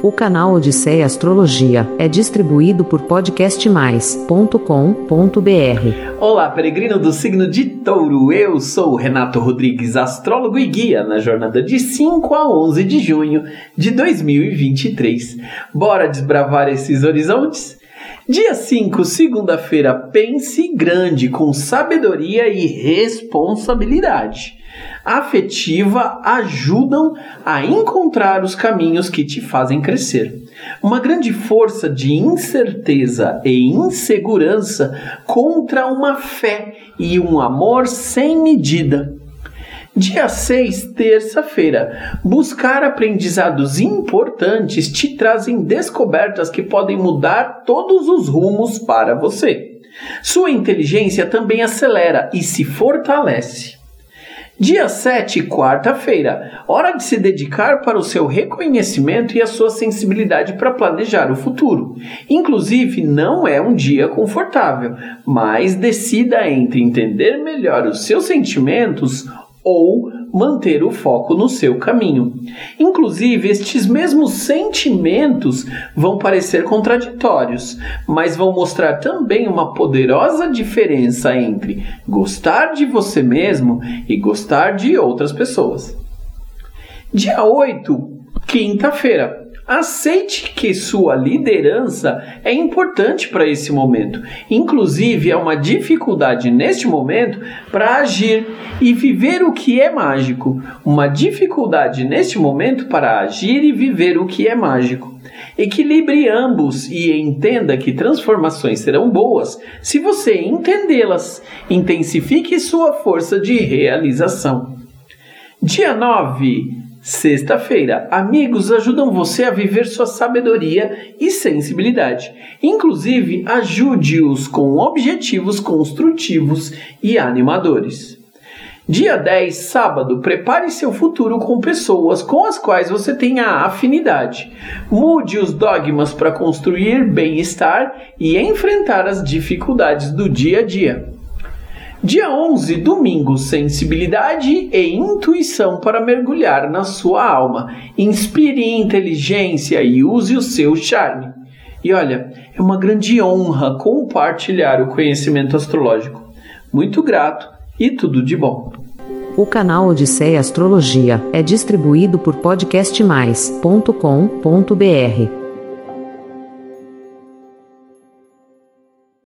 O canal Odisseia Astrologia é distribuído por podcastmais.com.br. Olá, peregrino do signo de Touro. Eu sou Renato Rodrigues, astrólogo e guia na jornada de 5 a 11 de junho de 2023. Bora desbravar esses horizontes? Dia 5, segunda-feira, pense grande, com sabedoria e responsabilidade. Afetiva ajudam a encontrar os caminhos que te fazem crescer. Uma grande força de incerteza e insegurança contra uma fé e um amor sem medida. Dia 6, terça-feira. Buscar aprendizados importantes te trazem descobertas que podem mudar todos os rumos para você. Sua inteligência também acelera e se fortalece. Dia 7, quarta-feira. Hora de se dedicar para o seu reconhecimento e a sua sensibilidade para planejar o futuro. Inclusive, não é um dia confortável, mas decida entre entender melhor os seus sentimentos ou manter o foco no seu caminho. Inclusive, estes mesmos sentimentos vão parecer contraditórios, mas vão mostrar também uma poderosa diferença entre gostar de você mesmo e gostar de outras pessoas. Dia 8, quinta-feira. Aceite que sua liderança é importante para esse momento. Inclusive, é uma dificuldade neste momento para agir e viver o que é mágico. Uma dificuldade neste momento para agir e viver o que é mágico. Equilibre ambos e entenda que transformações serão boas se você entendê-las. Intensifique sua força de realização. Dia 9 Sexta-feira, amigos ajudam você a viver sua sabedoria e sensibilidade. Inclusive, ajude-os com objetivos construtivos e animadores. Dia 10, sábado, prepare seu futuro com pessoas com as quais você tenha afinidade. Mude os dogmas para construir bem-estar e enfrentar as dificuldades do dia a dia. Dia 11, domingo, sensibilidade e intuição para mergulhar na sua alma. Inspire inteligência e use o seu charme. E olha, é uma grande honra compartilhar o conhecimento astrológico. Muito grato e tudo de bom. O canal Odisseia Astrologia é distribuído por podcastmais.com.br